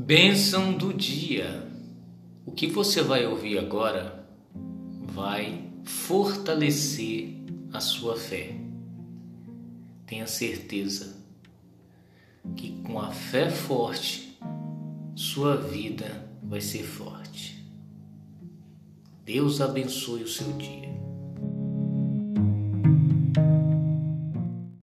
Bênção do dia. O que você vai ouvir agora vai fortalecer a sua fé. Tenha certeza que com a fé forte, sua vida vai ser forte. Deus abençoe o seu dia.